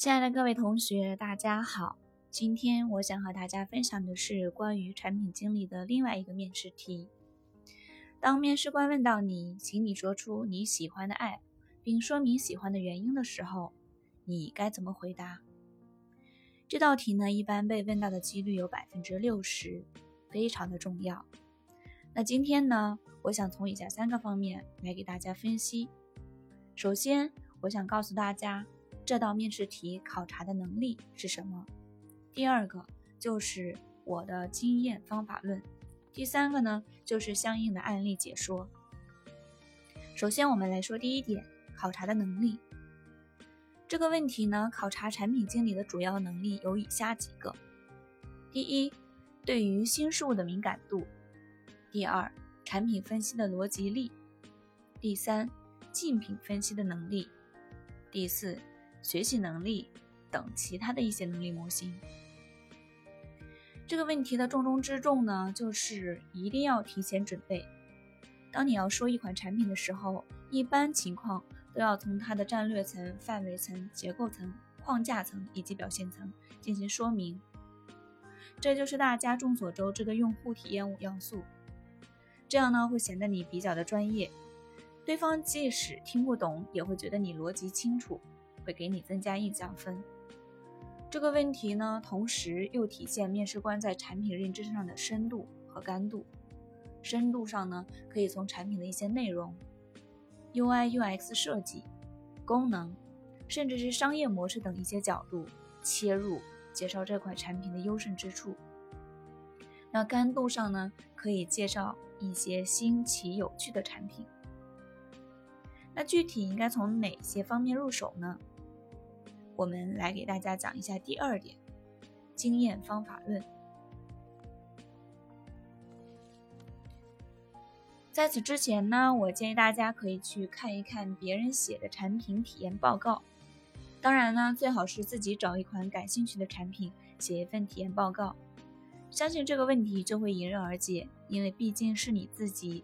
亲爱的各位同学，大家好。今天我想和大家分享的是关于产品经理的另外一个面试题。当面试官问到你，请你说出你喜欢的 App，并说明喜欢的原因的时候，你该怎么回答？这道题呢，一般被问到的几率有百分之六十，非常的重要。那今天呢，我想从以下三个方面来给大家分析。首先，我想告诉大家。这道面试题考察的能力是什么？第二个就是我的经验方法论。第三个呢，就是相应的案例解说。首先，我们来说第一点，考察的能力。这个问题呢，考察产品经理的主要能力有以下几个：第一，对于新事物的敏感度；第二，产品分析的逻辑力；第三，竞品分析的能力；第四。学习能力等其他的一些能力模型。这个问题的重中之重呢，就是一定要提前准备。当你要说一款产品的时候，一般情况都要从它的战略层、范围层、结构层、框架层以及表现层进行说明。这就是大家众所周知的用户体验五要素。这样呢，会显得你比较的专业，对方即使听不懂，也会觉得你逻辑清楚。会给你增加印象分。这个问题呢，同时又体现面试官在产品认知上的深度和干度。深度上呢，可以从产品的一些内容、UI、UX 设计、功能，甚至是商业模式等一些角度切入，介绍这款产品的优胜之处。那干度上呢，可以介绍一些新奇有趣的产品。那具体应该从哪些方面入手呢？我们来给大家讲一下第二点，经验方法论。在此之前呢，我建议大家可以去看一看别人写的产品体验报告。当然呢，最好是自己找一款感兴趣的产品，写一份体验报告。相信这个问题就会迎刃而解，因为毕竟是你自己。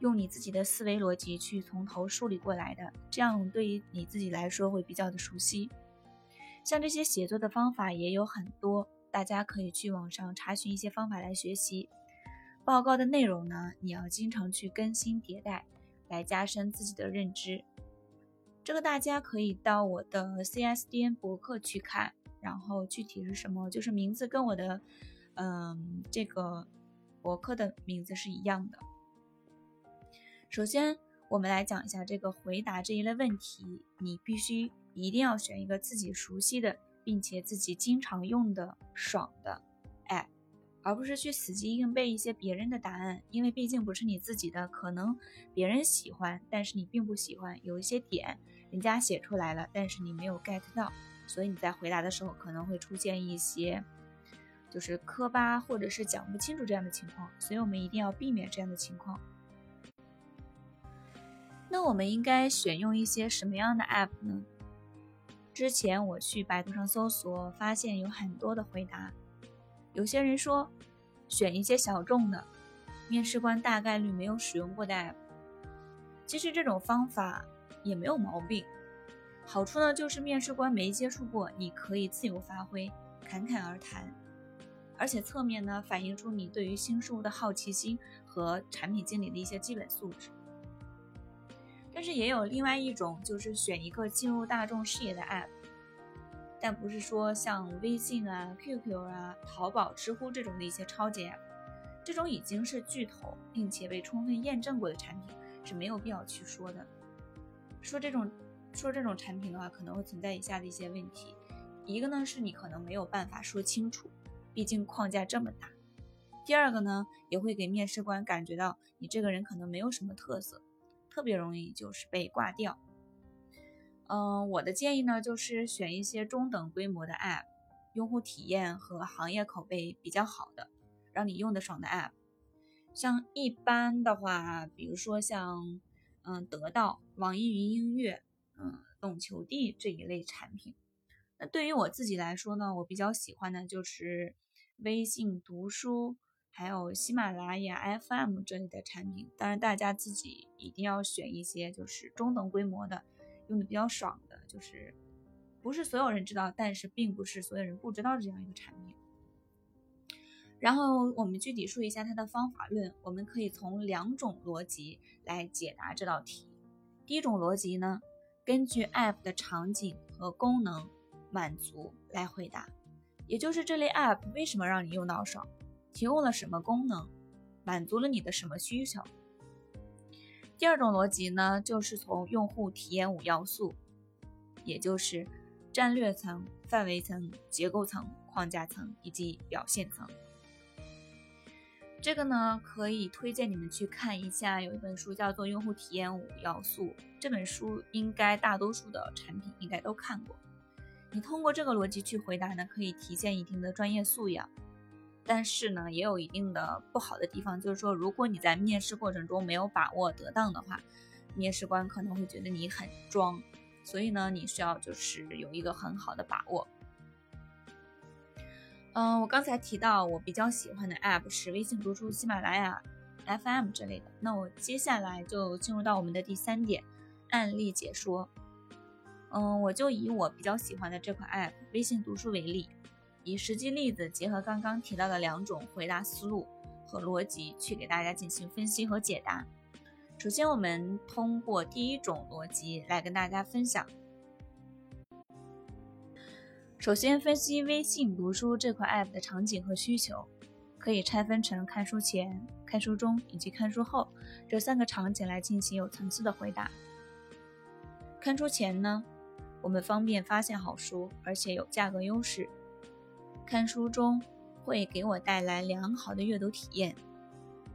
用你自己的思维逻辑去从头梳理过来的，这样对于你自己来说会比较的熟悉。像这些写作的方法也有很多，大家可以去网上查询一些方法来学习。报告的内容呢，你要经常去更新迭代，来加深自己的认知。这个大家可以到我的 CSDN 博客去看，然后具体是什么，就是名字跟我的嗯这个博客的名字是一样的。首先，我们来讲一下这个回答这一类问题，你必须一定要选一个自己熟悉的，并且自己经常用的爽的 app，而不是去死记硬背一些别人的答案，因为毕竟不是你自己的，可能别人喜欢，但是你并不喜欢，有一些点人家写出来了，但是你没有 get 到，所以你在回答的时候可能会出现一些就是磕巴或者是讲不清楚这样的情况，所以我们一定要避免这样的情况。那我们应该选用一些什么样的 App 呢？之前我去百度上搜索，发现有很多的回答。有些人说选一些小众的，面试官大概率没有使用过的 App。其实这种方法也没有毛病，好处呢就是面试官没接触过，你可以自由发挥，侃侃而谈，而且侧面呢反映出你对于新事物的好奇心和产品经理的一些基本素质。但是也有另外一种，就是选一个进入大众视野的 app，但不是说像微信啊、QQ 啊、淘宝、知乎这种的一些超级 app，这种已经是巨头并且被充分验证过的产品是没有必要去说的。说这种说这种产品的话，可能会存在以下的一些问题：一个呢是你可能没有办法说清楚，毕竟框架这么大；第二个呢也会给面试官感觉到你这个人可能没有什么特色。特别容易就是被挂掉。嗯，我的建议呢，就是选一些中等规模的 App，用户体验和行业口碑比较好的，让你用得爽的 App。像一般的话，比如说像嗯得到、网易云音乐、嗯懂球帝这一类产品。那对于我自己来说呢，我比较喜欢的就是微信读书。还有喜马拉雅 FM 这里的产品，当然大家自己一定要选一些就是中等规模的，用的比较爽的，就是不是所有人知道，但是并不是所有人不知道这样一个产品。然后我们具体说一下它的方法论，我们可以从两种逻辑来解答这道题。第一种逻辑呢，根据 App 的场景和功能满足来回答，也就是这类 App 为什么让你用到爽，提供了什么功能，满足了你的什么需求。第二种逻辑呢，就是从用户体验五要素，也就是战略层、范围层、结构层、框架层以及表现层。这个呢，可以推荐你们去看一下，有一本书叫做《用户体验五要素》。这本书应该大多数的产品应该都看过。你通过这个逻辑去回答呢，可以体现一定的专业素养。但是呢，也有一定的不好的地方，就是说，如果你在面试过程中没有把握得当的话，面试官可能会觉得你很装。所以呢，你需要就是有一个很好的把握。嗯，我刚才提到我比较喜欢的 App 是微信读书、喜马拉雅 FM 之类的。那我接下来就进入到我们的第三点，案例解说。嗯，我就以我比较喜欢的这款 App 微信读书为例，以实际例子结合刚刚提到的两种回答思路和逻辑，去给大家进行分析和解答。首先，我们通过第一种逻辑来跟大家分享。首先分析微信读书这款 App 的场景和需求，可以拆分成看书前、看书中以及看书后这三个场景来进行有层次的回答。看书前呢，我们方便发现好书，而且有价格优势；看书中会给我带来良好的阅读体验；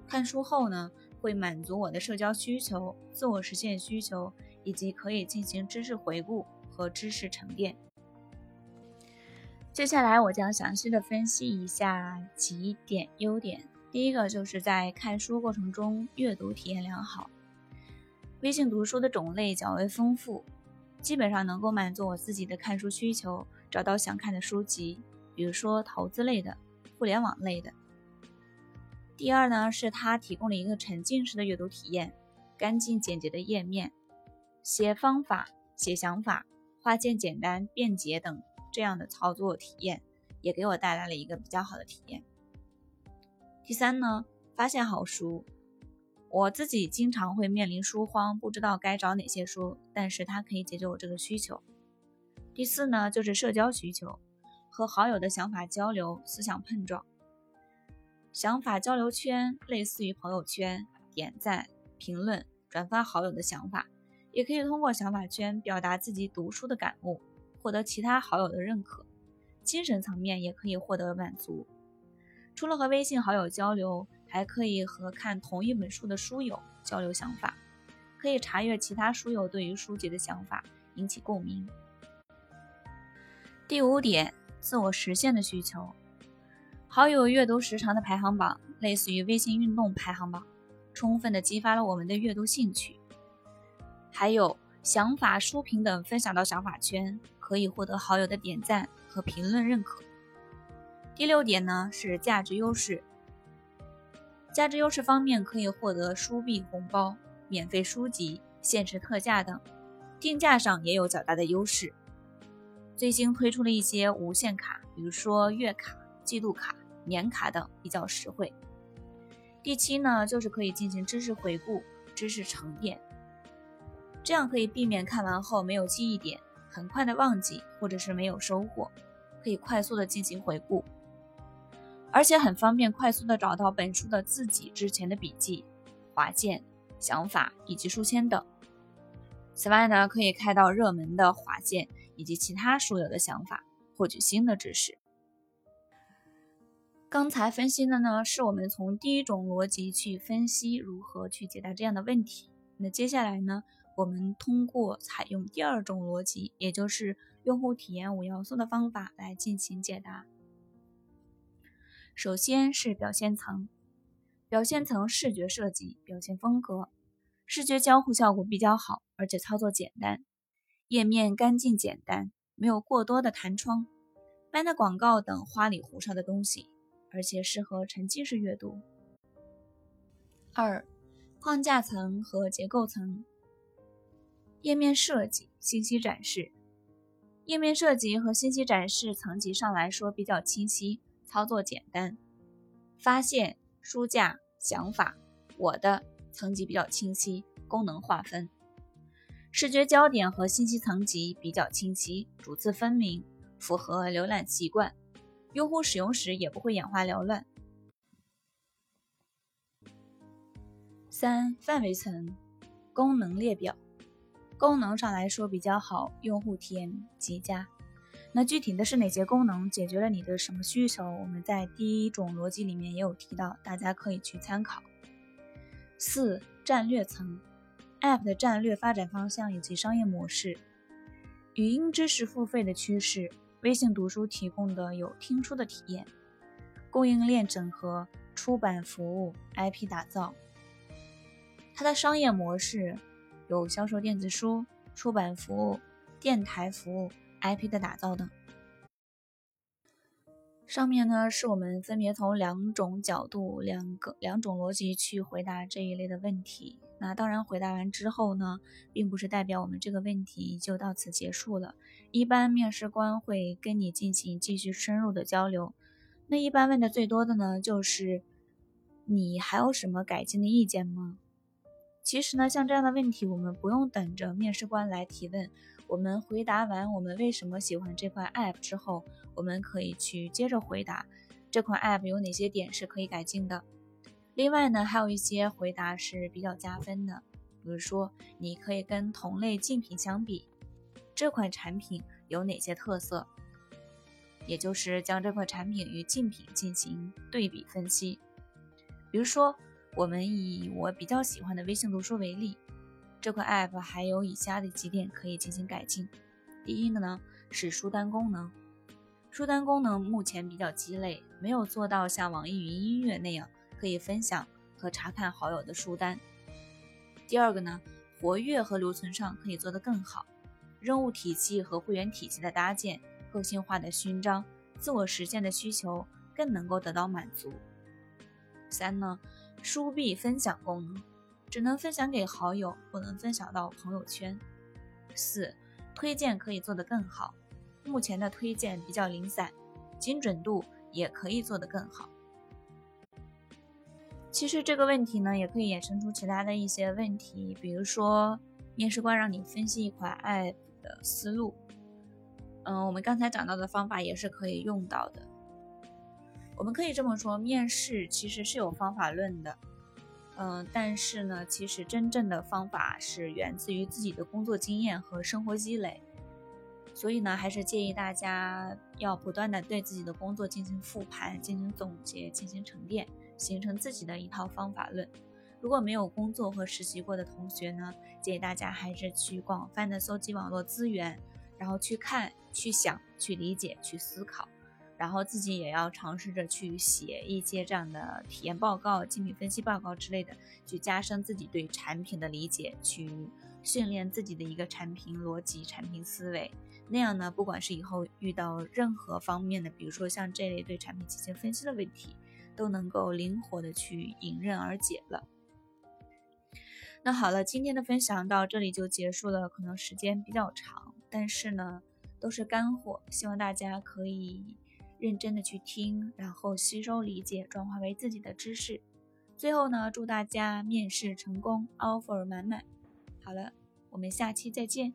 看书后呢，会满足我的社交需求、自我实现需求，以及可以进行知识回顾和知识沉淀。接下来我将详细的分析一下几点优点。第一个就是在看书过程中阅读体验良好。微信读书的种类较为丰富，基本上能够满足我自己的看书需求，找到想看的书籍，比如说投资类的、互联网类的。第二呢，是它提供了一个沉浸式的阅读体验，干净简洁的页面，写方法、写想法，划线简单便捷等。这样的操作体验也给我带来了一个比较好的体验。第三呢，发现好书，我自己经常会面临书荒，不知道该找哪些书，但是它可以解决我这个需求。第四呢，就是社交需求，和好友的想法交流、思想碰撞。想法交流圈类似于朋友圈，点赞、评论、转发好友的想法，也可以通过想法圈表达自己读书的感悟。获得其他好友的认可，精神层面也可以获得满足。除了和微信好友交流，还可以和看同一本书的书友交流想法，可以查阅其他书友对于书籍的想法，引起共鸣。第五点，自我实现的需求，好友阅读时长的排行榜，类似于微信运动排行榜，充分的激发了我们的阅读兴趣。还有想法、书评等分享到想法圈。可以获得好友的点赞和评论认可。第六点呢是价值优势，价值优势方面可以获得书币红包、免费书籍、限时特价等，定价上也有较大的优势。最新推出了一些无限卡，比如说月卡、季度卡、年卡等，比较实惠。第七呢就是可以进行知识回顾、知识沉淀，这样可以避免看完后没有记忆点。很快的忘记，或者是没有收获，可以快速的进行回顾，而且很方便快速的找到本书的自己之前的笔记、划线、想法以及书签等。此外呢，可以开到热门的划线以及其他书友的想法，获取新的知识。刚才分析的呢，是我们从第一种逻辑去分析如何去解答这样的问题。那接下来呢？我们通过采用第二种逻辑，也就是用户体验五要素的方法来进行解答。首先是表现层，表现层视觉设计、表现风格，视觉交互效果比较好，而且操作简单，页面干净简单，没有过多的弹窗、ban 的广告等花里胡哨的东西，而且适合沉浸式阅读。二、框架层和结构层。页面设计、信息展示，页面设计和信息展示层级上来说比较清晰，操作简单。发现、书架、想法、我的层级比较清晰，功能划分。视觉焦点和信息层级比较清晰，主次分明，符合浏览习惯，用户使用时也不会眼花缭乱。三、范围层，功能列表，功能上来说比较好，用户体验极佳。那具体的是哪些功能解决了你的什么需求？我们在第一种逻辑里面也有提到，大家可以去参考。四、战略层。App 的战略发展方向以及商业模式，语音知识付费的趋势，微信读书提供的有听书的体验，供应链整合，出版服务，IP 打造。它的商业模式有销售电子书、出版服务、电台服务、IP 的打造等。上面呢是我们分别从两种角度、两个两种逻辑去回答这一类的问题。那当然，回答完之后呢，并不是代表我们这个问题就到此结束了。一般面试官会跟你进行继续深入的交流。那一般问的最多的呢，就是你还有什么改进的意见吗？其实呢，像这样的问题，我们不用等着面试官来提问。我们回答完我们为什么喜欢这款 App 之后，我们可以去接着回答这款 App 有哪些点是可以改进的。另外呢，还有一些回答是比较加分的，比如说你可以跟同类竞品相比，这款产品有哪些特色，也就是将这款产品与竞品进行对比分析。比如说，我们以我比较喜欢的微信读书为例。这款 App 还有以下的几点可以进行改进。第一个呢是书单功能，书单功能目前比较鸡肋，没有做到像网易云音乐那样可以分享和查看好友的书单。第二个呢，活跃和留存上可以做得更好，任务体系和会员体系的搭建，个性化的勋章，自我实现的需求更能够得到满足。三呢，书币分享功能。只能分享给好友，不能分享到朋友圈。四、推荐可以做得更好，目前的推荐比较零散，精准度也可以做得更好。其实这个问题呢，也可以衍生出其他的一些问题，比如说面试官让你分析一款 App 的思路，嗯，我们刚才讲到的方法也是可以用到的。我们可以这么说，面试其实是有方法论的。嗯，但是呢，其实真正的方法是源自于自己的工作经验和生活积累，所以呢，还是建议大家要不断的对自己的工作进行复盘、进行总结、进行沉淀，形成自己的一套方法论。如果没有工作和实习过的同学呢，建议大家还是去广泛的搜集网络资源，然后去看、去想、去理解、去思考。然后自己也要尝试着去写一些这样的体验报告、竞品分析报告之类的，去加深自己对产品的理解，去训练自己的一个产品逻辑、产品思维。那样呢，不管是以后遇到任何方面的，比如说像这类对产品进行分析的问题，都能够灵活的去迎刃而解了。那好了，今天的分享到这里就结束了，可能时间比较长，但是呢，都是干货，希望大家可以。认真的去听，然后吸收理解，转化为自己的知识。最后呢，祝大家面试成功，offer 满满。好了，我们下期再见。